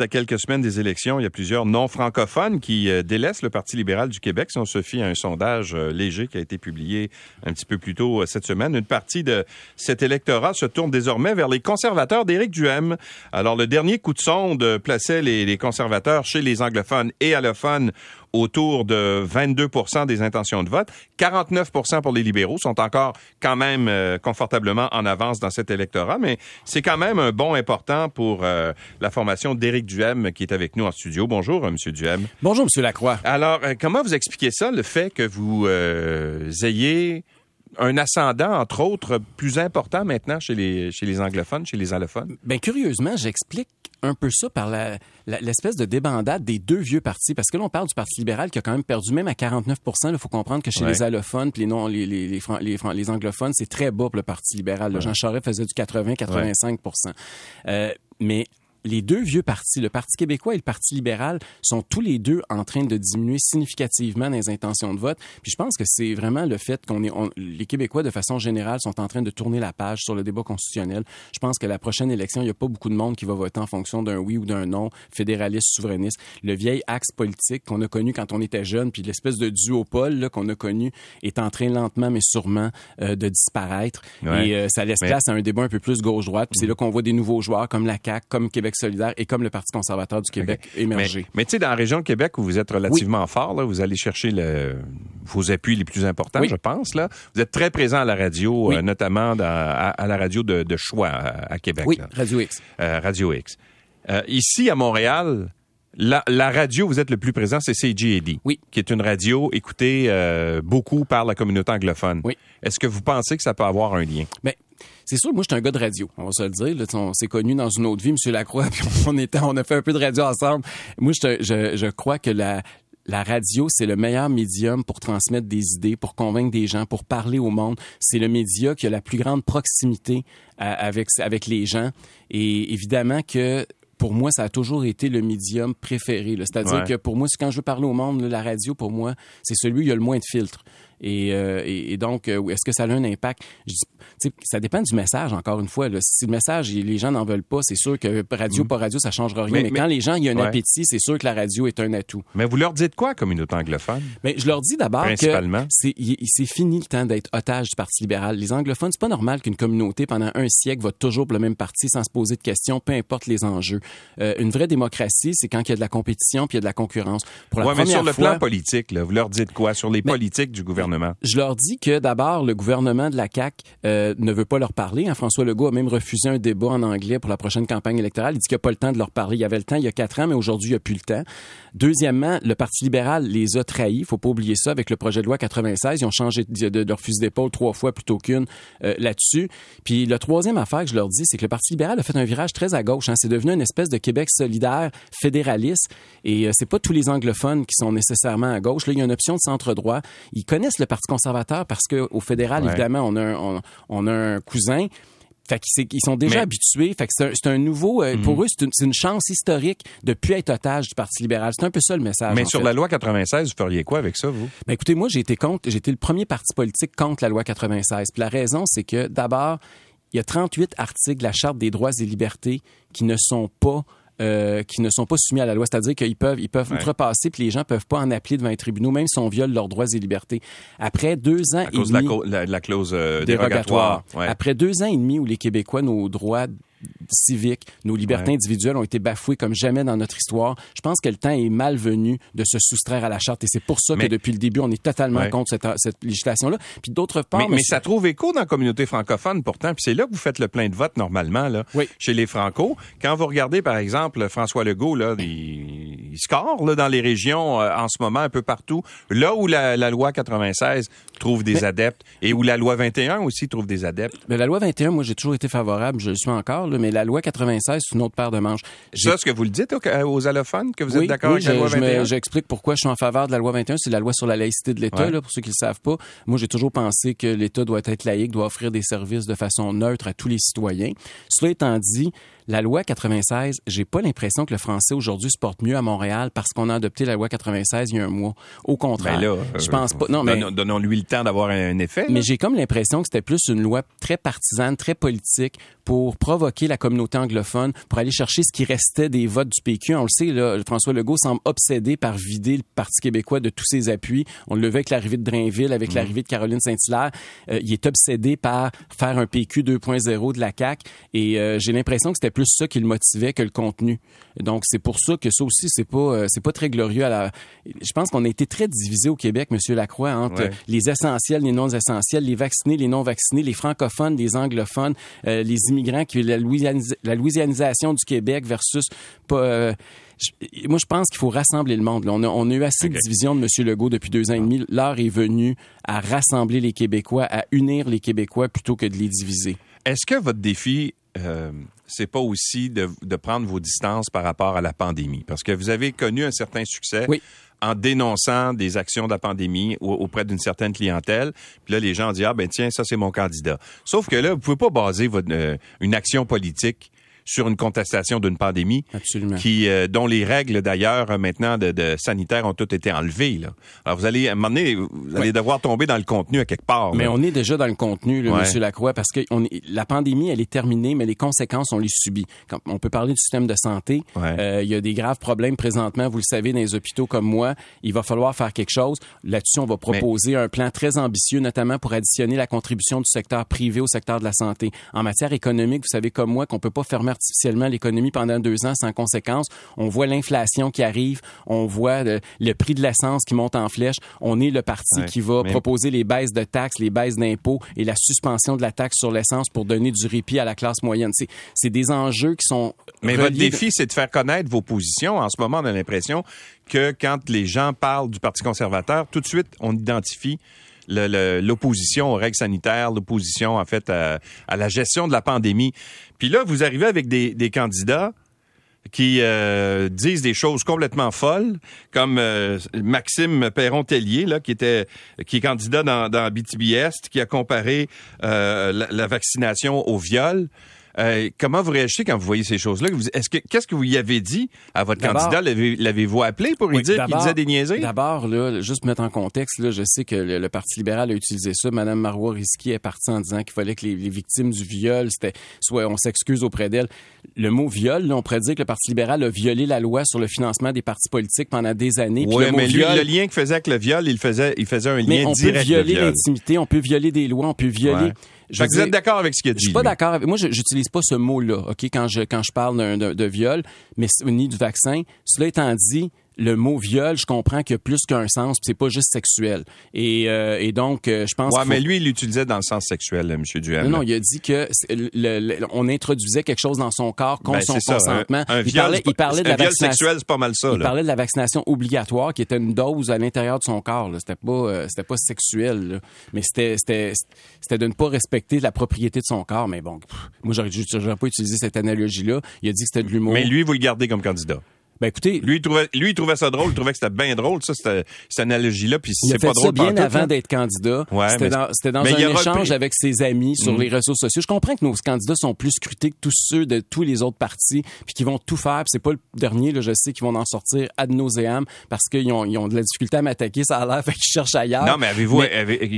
À quelques semaines des élections, il y a plusieurs non-francophones qui euh, délaissent le Parti libéral du Québec. Si on se fie à un sondage euh, léger qui a été publié un petit peu plus tôt euh, cette semaine, une partie de cet électorat se tourne désormais vers les conservateurs d'Éric Duhem. Alors, le dernier coup de sonde plaçait les, les conservateurs chez les anglophones et allophones autour de 22% des intentions de vote. 49% pour les libéraux sont encore quand même euh, confortablement en avance dans cet électorat, mais c'est quand même un bon important pour euh, la formation d'Éric Duhem qui est avec nous en studio. Bonjour, euh, Monsieur Duhem. Bonjour, Monsieur Lacroix. Alors, comment vous expliquez ça, le fait que vous ayez un ascendant, entre autres, plus important maintenant chez les, chez les anglophones, chez les allophones? Bien, curieusement, j'explique un peu ça par l'espèce de débandade des deux vieux partis. Parce que là, on parle du Parti libéral qui a quand même perdu même à 49 Il faut comprendre que chez les allophones les, non, les, les, les, anglophones, c'est très bas pour le Parti libéral. Jean Charest faisait du 80-85 euh, Mais les deux vieux partis, le Parti québécois et le Parti libéral, sont tous les deux en train de diminuer significativement les intentions de vote. Puis je pense que c'est vraiment le fait qu'on est, les Québécois de façon générale sont en train de tourner la page sur le débat constitutionnel. Je pense que la prochaine élection, il n'y a pas beaucoup de monde qui va voter en fonction d'un oui ou d'un non, fédéraliste, souverainiste. Le vieil axe politique qu'on a connu quand on était jeune, puis l'espèce de duopole qu'on a connu est en train lentement mais sûrement euh, de disparaître. Et euh, ça laisse place à un débat un peu plus gauche-droite. Puis c'est là qu'on voit des nouveaux joueurs comme la CAQ, comme Québec solidaire et comme le Parti conservateur du Québec émerger. Mais, tu sais, dans la région de Québec où vous êtes relativement fort, là, vous allez chercher le, vos appuis les plus importants, je pense. Là. Vous êtes très présent à la radio, euh, notamment à, la radio de, choix à, Québec. Oui, Radio X. Euh, radio X. Euh, ici, à Montréal, la, radio, vous êtes le plus présent, c'est CGAD. Oui. Qui est une radio écoutée beaucoup par la communauté anglophone. Oui. Est-ce que vous pensez que ça peut avoir un lien? Mais c'est sûr, moi, je suis un gars de radio. On va se le dire. on s'est connus dans une autre vie, M. Lacroix, puis on, était, on a fait un peu de radio ensemble. Moi, je, je, je crois que la, la radio, c'est le meilleur médium pour transmettre des idées, pour convaincre des gens, pour parler au monde. C'est le média qui a la plus grande proximité euh, avec, avec les gens. Et évidemment que pour moi, ça a toujours été le médium préféré. C'est-à-dire que pour moi, quand je veux parler au monde, la radio, pour moi, c'est celui où il y a le moins de filtres. Et, euh, et, donc, euh, est-ce que ça a un impact? Je ça dépend du message, encore une fois. Là. Si le message, les gens n'en veulent pas, c'est sûr que radio, mm. pas radio, ça changera rien. Mais, quand les gens, il y a un appétit, c'est sûr que la radio est un atout. Mais vous leur dites quoi, communauté anglophone? Mais je leur dis d'abord que c'est fini le temps d'être otage du Parti libéral. Les anglophones, c'est pas normal qu'une communauté, pendant un siècle, vote toujours pour le même parti sans se poser de questions, peu importe les enjeux. Euh, une vraie démocratie, c'est quand il y a de la compétition puis il y a de la concurrence. Pour la mais sur le plan politique, là, vous leur dites quoi? Sur les politiques du gouvernement? Je leur dis que d'abord, le gouvernement de la CAQ euh, ne veut pas leur parler. Hein, François Legault a même refusé un débat en anglais pour la prochaine campagne électorale. Il dit qu'il n'y a pas le temps de leur parler. Il y avait le temps il y a quatre ans, mais aujourd'hui, il n'y a plus le temps. Deuxièmement, le Parti libéral les a trahis. Il faut pas oublier ça avec le projet de loi 96. Ils ont changé de, de, leur fusil d'épaule trois fois plutôt qu'une euh, là-dessus. Puis la troisième affaire que je leur dis, c'est que le Parti libéral a fait un virage très à gauche. Hein. C'est devenu une espèce de Québec solidaire fédéraliste. Et euh, c'est pas tous les anglophones qui sont nécessairement à gauche. Là, il y a une option de centre-droit. Ils connaissent le Parti conservateur parce qu'au fédéral, évidemment, on a un, on, on a un cousin fait qu'ils sont déjà habitués. Fait que c'est un, nouveau. Euh, pour mhm. eux, c'est une, chance historique de plus être otage du Parti libéral. C'est un peu ça le message. Mais sur la loi 96, vous feriez quoi avec ça, vous? Ben écoutez, moi, j'ai été contre. J'ai été le premier parti politique contre la loi 96. Puis la raison, c'est que d'abord, il y a 38 articles de la Charte des droits et libertés qui ne sont pas euh, qui ne sont pas soumis à la loi. C'est-à-dire qu'ils peuvent, ils peuvent outrepasser, puis les gens peuvent pas en appeler devant les tribunaux, même si on viole leurs droits et libertés. Après deux ans et demi... La, la, clause euh, dérogatoire. Après deux ans et demi où les Québécois, nos droits civiques, nos libertés individuelles ont été bafouées comme jamais dans notre histoire. Je pense que le temps est malvenu de se soustraire à la charte et c'est pour ça que depuis le début, on est totalement contre cette, cette législation-là. Puis d'autre part... Mais, ça trouve écho dans la communauté francophone pourtant, puis c'est là que vous faites le plein de vote normalement, là, chez les Franco. Quand vous regardez, par exemple, François Legault, là, il, score là, dans les régions euh, en ce moment, un peu partout, là où la, loi 96 trouve des adeptes et où la loi 21 aussi trouve des adeptes. Mais la loi 21, moi, j'ai toujours été favorable, je le suis encore, mais la loi 96, c'est une autre paire de manches. C'est ça ce que vous le dites aux allophones, que vous êtes d'accord avec la loi 21? J'explique pourquoi je suis en faveur de la loi 21. C'est la loi sur la laïcité de l'État, pour ceux qui ne le savent pas. Moi, j'ai toujours pensé que l'État doit être laïque, doit offrir des services de façon neutre à tous les citoyens. Cela étant dit, la loi 96, j'ai pas l'impression que le français aujourd'hui se porte mieux à Montréal parce qu'on a adopté la loi 96 il y a un mois. Au contraire, ben je pense pas. Non, mais donnons-lui le temps d'avoir un effet. Mais j'ai comme l'impression que c'était plus une loi très partisane, très politique pour provoquer la communauté anglophone, pour aller chercher ce qui restait des votes du PQ. On le sait, là, François Legault semble obsédé par vider le Parti québécois de tous ses appuis. On le voit avec l'arrivée de Drainville, avec mm. l'arrivée de Caroline Saint-Hilaire. Euh, il est obsédé par faire un PQ 2.0 de la CAQ et euh, j'ai l'impression que c'était plus ça qui le motivait que le contenu. Donc c'est pour ça que ça aussi c'est pas euh, c'est pas très glorieux à la je pense qu'on a été très divisé au Québec monsieur Lacroix entre les essentiels, les non essentiels, les vaccinés, les non vaccinés, les francophones, les anglophones, les immigrants qui la, la louisianisation du Québec versus pas moi, je pense qu'il faut rassembler le monde. On, a, eu assez de division de M. Legault depuis deux ans et demi. L'heure est venue à rassembler les Québécois, à unir les Québécois plutôt que de les diviser. Est-ce que votre défi, euh, c'est pas aussi de, prendre vos distances par rapport à la pandémie? Parce que vous avez connu un certain succès. En dénonçant des actions de la pandémie auprès d'une certaine clientèle. Puis là, les gens disent, ah ben tiens, ça c'est mon candidat. Sauf que là, vous pouvez pas baser votre, euh, une action politique sur une contestation d'une pandémie qui euh, dont les règles d'ailleurs maintenant de, de sanitaires ont toutes été enlevées là. Alors vous allez à un moment donné vous allez devoir tomber dans le contenu à quelque part. Mais on est déjà dans le contenu là, monsieur Lacroix parce que on la pandémie elle est terminée mais les conséquences on les subit. on peut parler du système de santé, euh, il y a des graves problèmes présentement, vous le savez dans les hôpitaux comme moi, il va falloir faire quelque chose. Là-dessus on va proposer un plan très ambitieux notamment pour additionner la contribution du secteur privé au secteur de la santé. En matière économique, vous savez comme moi qu'on peut pas fermer artificiellement l'économie pendant deux ans sans conséquence. On voit l'inflation qui arrive, on voit le, prix de l'essence qui monte en flèche. On est le parti qui va proposer les baisses de taxes, les baisses d'impôts et la suspension de la taxe sur l'essence pour donner du répit à la classe moyenne. C'est des enjeux qui sont... Mais votre défi, c'est de faire connaître vos positions. En ce moment, on a l'impression que quand les gens parlent du Parti conservateur, tout de suite, on identifie l'opposition aux règles sanitaires, l'opposition en fait à, la gestion de la pandémie. Puis là, vous arrivez avec des, candidats qui euh, disent des choses complètement folles, comme euh, Maxime Perron-Tellier, là, qui était qui est candidat dans, dans BTB qui a comparé euh, la, la, vaccination au viol. Euh, comment vous réagissez quand vous voyez ces choses-là? Est-ce que qu'est-ce que vous y avez dit à votre candidat? L'avez-vous appelé pour lui dire qu'il disait des niaiseries? D'abord, là, juste mettre en contexte, là, je sais que le, Parti libéral a utilisé ça. Madame Marois Risky est partie en disant qu'il fallait que les, victimes du viol, c'était soit on s'excuse auprès d'elle. Le mot viol, là, on pourrait dire que le Parti libéral a violé la loi sur le financement des partis politiques pendant des années. Oui, mais lui, le lien qu'il faisait avec le viol, il faisait, il faisait un lien direct. On peut violer l'intimité, on peut violer des lois, on peut violer. Je vous êtes d'accord avec ce qu'il a dit? Je suis pas d'accord avec. Moi, j'utilise pas ce mot-là, ok, quand je quand je parle de, viol, mais ni du vaccin. Cela étant dit, le mot viol, je comprends qu'il y a plus qu'un sens, c'est pas juste sexuel. Et, euh, et donc, euh, je pense. Ouais, mais lui, il l'utilisait dans le sens sexuel, M. Duhem. Non, non, il a dit que on introduisait quelque chose dans son corps contre ben, son consentement. il, parlait, il parlait de la vaccination. sexuel, c'est pas mal ça. Il parlait de la vaccination obligatoire, qui était une dose à l'intérieur de son corps. C'était pas, euh, c'était pas sexuel, mais c'était, c'était, c'était de ne pas respecter la propriété de son corps. Mais bon, moi, j'aurais, j'aurais pas utilisé cette analogie-là. Il a dit que c'était de l'humour. Mais lui, vous le gardez comme candidat. Ben écoutez, lui il trouvait, lui il trouvait ça drôle, il trouvait que c'était bien drôle, ça cette, cette analogie-là, puis c'est pas drôle. Il a fait ça bien avant d'être candidat. Ouais, c'était dans, c'était dans un échange avec ses amis sur mm. les réseaux sociaux. Je comprends que nos candidats sont plus scrutés que tous ceux de tous les autres partis, puis qu'ils vont tout faire. Puis c'est pas le dernier, là, je sais, qu'ils vont en sortir ad nauseam parce qu'ils ont, ils ont de la difficulté à m'attaquer, ça a l'air, fait qu'ils cherchent ailleurs. Non, mais avez-vous,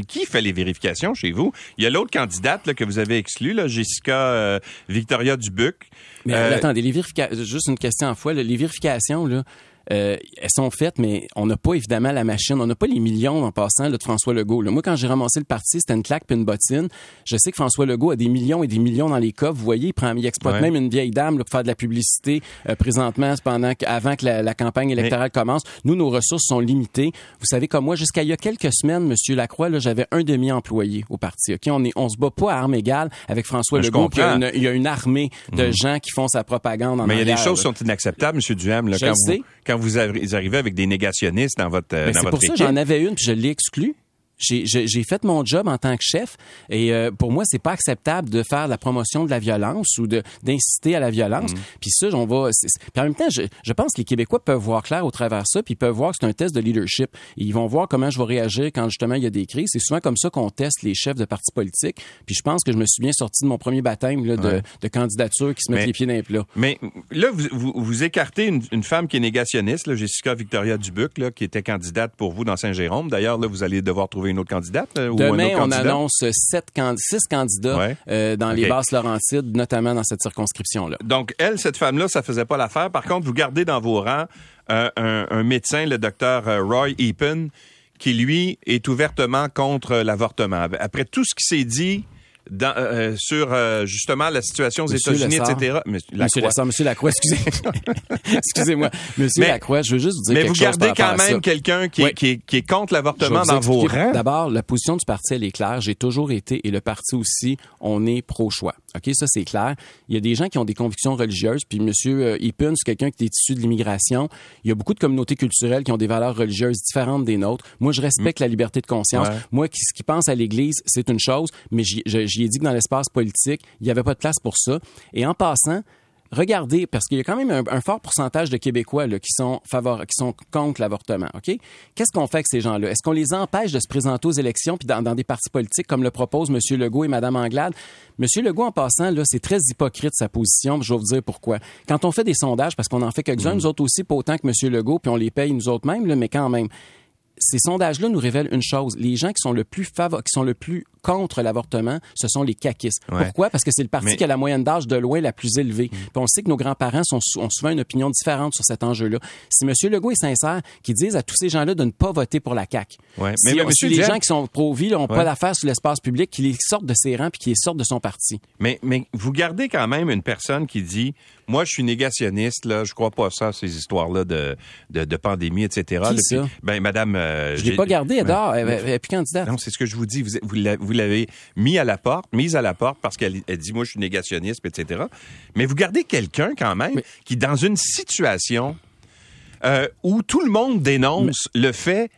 qui fait les vérifications chez vous? Il y a l'autre candidate là, que vous avez exclue, là, Jessica euh, Victoria Dubuc. Mais euh, attendez, les vérifications, juste une question en fois, les vérifications, là, euh, elles sont faites, mais on n'a pas évidemment la machine, on n'a pas les millions en passant là, de François Legault. Moi, quand j'ai ramassé le parti, c'était une claque puis une bottine. Je sais que François Legault a des millions et des millions dans les coffres. Vous voyez, il, prend, il exploite même une vieille dame pour faire de la publicité euh, présentement, pendant avant que la, campagne électorale commence. Nous, nos ressources sont limitées. Vous savez, comme moi, jusqu'à il y a quelques semaines, Monsieur Lacroix, là, j'avais un demi-employé au parti. Ok, on est, on se bat pas à armes égales avec François Legault. Il y, a une, il y, a une, armée de mhm. gens qui font sa propagande. En mais il y a des choses qui sont inacceptables, Monsieur Duham. Là, quand, vous, quand vous arrivez avec des négationnistes dans votre, euh, dans votre équipe. C'est pour ça que j'en avais une, puis je l'ai exclue j'ai fait mon job en tant que chef et euh, pour moi c'est pas acceptable de faire la promotion de la violence ou d'inciter à la violence. Mm. Puis ça on va puis en même temps je, je, pense que les Québécois peuvent voir clair au travers de ça puis ils peuvent voir que c'est un test de leadership. ils vont voir comment je vais réagir quand justement il y a des crises. C'est souvent comme ça qu'on teste les chefs de partis politiques. Puis je pense que je me suis bien sorti de mon premier baptême là, de, de, candidature qui se met les pieds dans les plats. Mais là vous, vous, écartez une, une, femme qui est négationniste, là, Jessica Victoria Dubuc là, qui était candidate pour vous dans Saint-Jérôme. D'ailleurs là vous allez devoir trouver trouver une autre candidate euh, Demain, on annonce sept six candidats euh, dans les basses Laurentides, notamment dans cette circonscription-là. Donc, elle, cette femme-là, ça faisait pas l'affaire. Par contre, vous gardez dans vos rangs un, un, médecin, le docteur Roy Epen, qui, lui, est ouvertement contre l'avortement. Après tout ce qui s'est dit dans, euh, euh, sur euh, justement la situation aux États-Unis, etc. Monsieur, Monsieur Lacroix, Monsieur Lacroix, excusez. excusez-moi, Monsieur Lacroix, je veux juste vous dire quelque chose. Mais vous gardez quand même quelqu'un qui, qui, est, qui, est contre l'avortement dans vos rangs. D'abord, la position du parti elle est claire. J'ai toujours été et le parti aussi, on est pro-choix. Ok, ça c'est clair. Il y a des gens qui ont des convictions religieuses. Puis Monsieur Ipun, c'est quelqu'un qui est issu de l'immigration. Il y a beaucoup de communautés culturelles qui ont des valeurs religieuses différentes des nôtres. Moi, je respecte mm. la liberté de conscience. Moi, ce qui pense à l'Église, c'est une chose, mais j'y ai dit que dans l'espace politique, il n'y avait pas de place pour ça. Et en passant, regardez, parce qu'il y a quand même un, fort pourcentage de Québécois qui sont qui sont contre l'avortement. Ok? Qu'est-ce qu'on fait avec ces gens-là? Est-ce qu'on les empêche de se présenter aux élections puis dans, des partis politiques comme le proposent M. Legault et Mme Anglade? M. Legault, en passant, là, c'est très hypocrite sa position. Je vais vous dire pourquoi. Quand on fait des sondages, parce qu'on en fait quelques-uns, mmh. nous autres aussi, pas autant que M. Legault, puis on les paye nous autres mêmes, mais quand même ces sondages-là nous révèlent une chose. Les gens qui sont le plus favor qui sont le plus contre l'avortement, ce sont les caquistes. Pourquoi? Parce que c'est le parti qui a la moyenne d'âge de loin la plus élevée. Mm. Puis on sait que nos grands-parents ont souvent une opinion différente sur cet enjeu-là. Si M. Legault est sincère, qu'il dise à tous ces gens-là de ne pas voter pour la CAQ. Ouais. Si, mais, si les gens qui sont pro-vie n'ont pas l'affaire sur l'espace public, qu'ils sortent de ses rangs puis qu'ils sortent de son parti. Mais, mais vous gardez quand même une personne qui dit moi, je suis négationniste, là, je crois pas ça, ces histoires-là de, de, de, pandémie, etc. Qui ça? Ben, madame... Euh, je l'ai pas gardé, Edouard. Elle, est plus candidate. Non, c'est ce que je vous dis. Vous, vous l'avez mis à la porte, mise à la porte parce qu'elle dit, moi, je suis négationniste, etc. Mais vous gardez quelqu'un, quand même, qui, dans une situation euh, où tout le monde dénonce le fait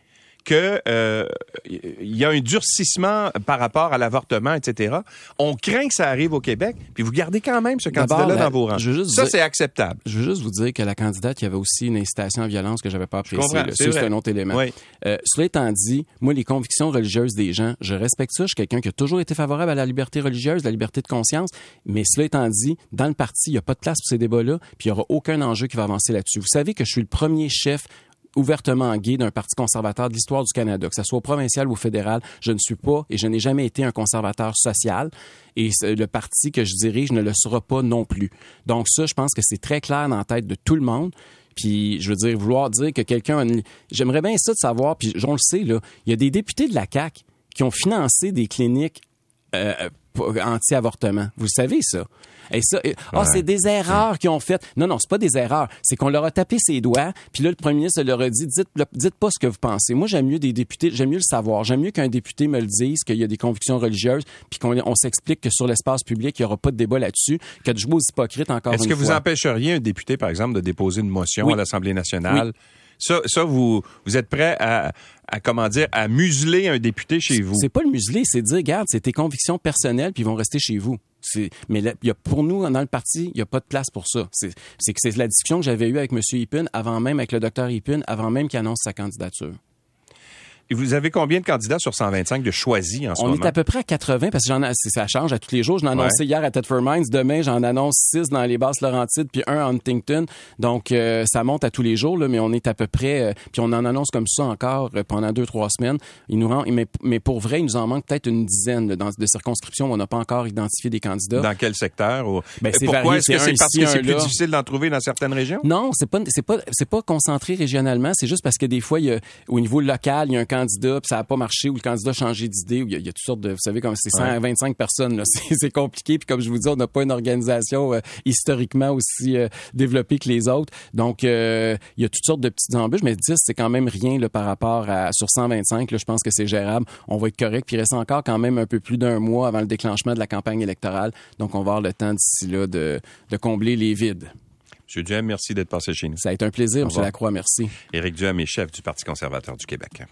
que euh, il y a un durcissement par rapport à l'avortement, etc. On craint que ça arrive au Québec, puis vous gardez quand même ce candidat-là dans vos rangs. Ça, c'est acceptable. Je veux juste vous dire que la candidate, il y avait aussi une incitation à violence que j'avais pas appréciée. C'est un autre élément. Euh, cela étant dit, moi, les convictions religieuses des gens, je respecte ça. Je suis quelqu'un qui a toujours été favorable à la liberté religieuse, la liberté de conscience. Mais cela étant dit, dans le parti, il n'y a pas de place pour ces débats-là, puis il n'y aura aucun enjeu qui va avancer là-dessus. Vous savez que je suis le premier chef ouvertement gay d'un parti conservateur de l'histoire du Canada, que ce soit provincial ou fédéral. Je ne suis pas et je n'ai jamais été un conservateur social. Et le parti que je dirige ne le sera pas non plus. Donc ça, je pense que c'est très clair dans la tête de tout le monde. Puis, je veux dire, vouloir dire que quelqu'un... J'aimerais bien ça de savoir, puis on le sait, là, il y a des députés de la CAQ qui ont financé des cliniques euh, anti-avortement. Vous savez ça. Et ça, ah, c'est des erreurs qu'ils ont faites. Non, non, c'est pas des erreurs. C'est qu'on leur a tapé ses doigts, puis là, le premier ministre leur a dit, dites, dites pas ce que vous pensez. Moi, j'aime mieux des députés, j'aime mieux le savoir. J'aime mieux qu'un député me le dise, qu'il y a des convictions religieuses, puis qu'on on, s'explique que sur l'espace public, il y aura pas de débat là-dessus, que de jouer aux hypocrites encore. Est-ce que vous empêcheriez un député, par exemple, de déposer une motion à l'Assemblée nationale? Ça, ça vous, vous êtes prêt à, à, comment dire, à museler un député chez vous? C'est pas le museler, c'est dire, regarde, c'est tes convictions personnelles, puis ils vont rester chez vous. Mais il y a, pour nous, dans le parti, il n'y a pas de place pour ça. C'est que c'est la discussion que j'avais eue avec M. Ipun, avant même, avec le docteur Ipun, avant même qu'il annonce sa candidature. Et vous avez combien de candidats sur 125 de choisis en ce On moment? est à peu près à 80 parce que j'en ça change à tous les jours. J'en ai annoncé hier à Thetford Mines. Demain, j'en annonce 6 dans les basses Laurentides puis un à Huntington. Donc, euh, ça monte à tous les jours, là, mais on est à peu près... Euh, puis on en annonce comme ça encore euh, pendant deux, trois semaines. Il nous rend, mais, mais pour vrai, il nous en manque peut-être une dizaine dans, de circonscriptions où on n'a pas encore identifié des candidats. Dans quel secteur? Ou... Ben, Pourquoi? Est-ce que c'est parce que c'est plus difficile d'en trouver dans certaines régions? Non, c'est pas, c'est pas, c'est pas concentré régionalement. C'est juste parce que des fois, il y a, au niveau local, il y a un candidat puis ça a pas marché ou le candidat a changé d'idée, ou il y, a, toutes sortes de, vous savez, comme c'est 125 personnes, c'est compliqué. Puis comme je vous dis, on n'a pas une organisation euh, historiquement aussi euh, développée que les autres. Donc, euh, il y a toutes sortes de petites embûches, mais 10, c'est quand même rien là, par rapport à sur 125. Là, je pense que c'est gérable. On va être correct. Puis il reste encore quand même un peu plus d'un mois avant le déclenchement de la campagne électorale. Donc, on va avoir le temps d'ici là de, de combler les vides. M. Duhem, merci d'être passé chez nous. Ça a été un plaisir, M. Lacroix, merci. Éric Duhem est chef du Parti conservateur du Québec.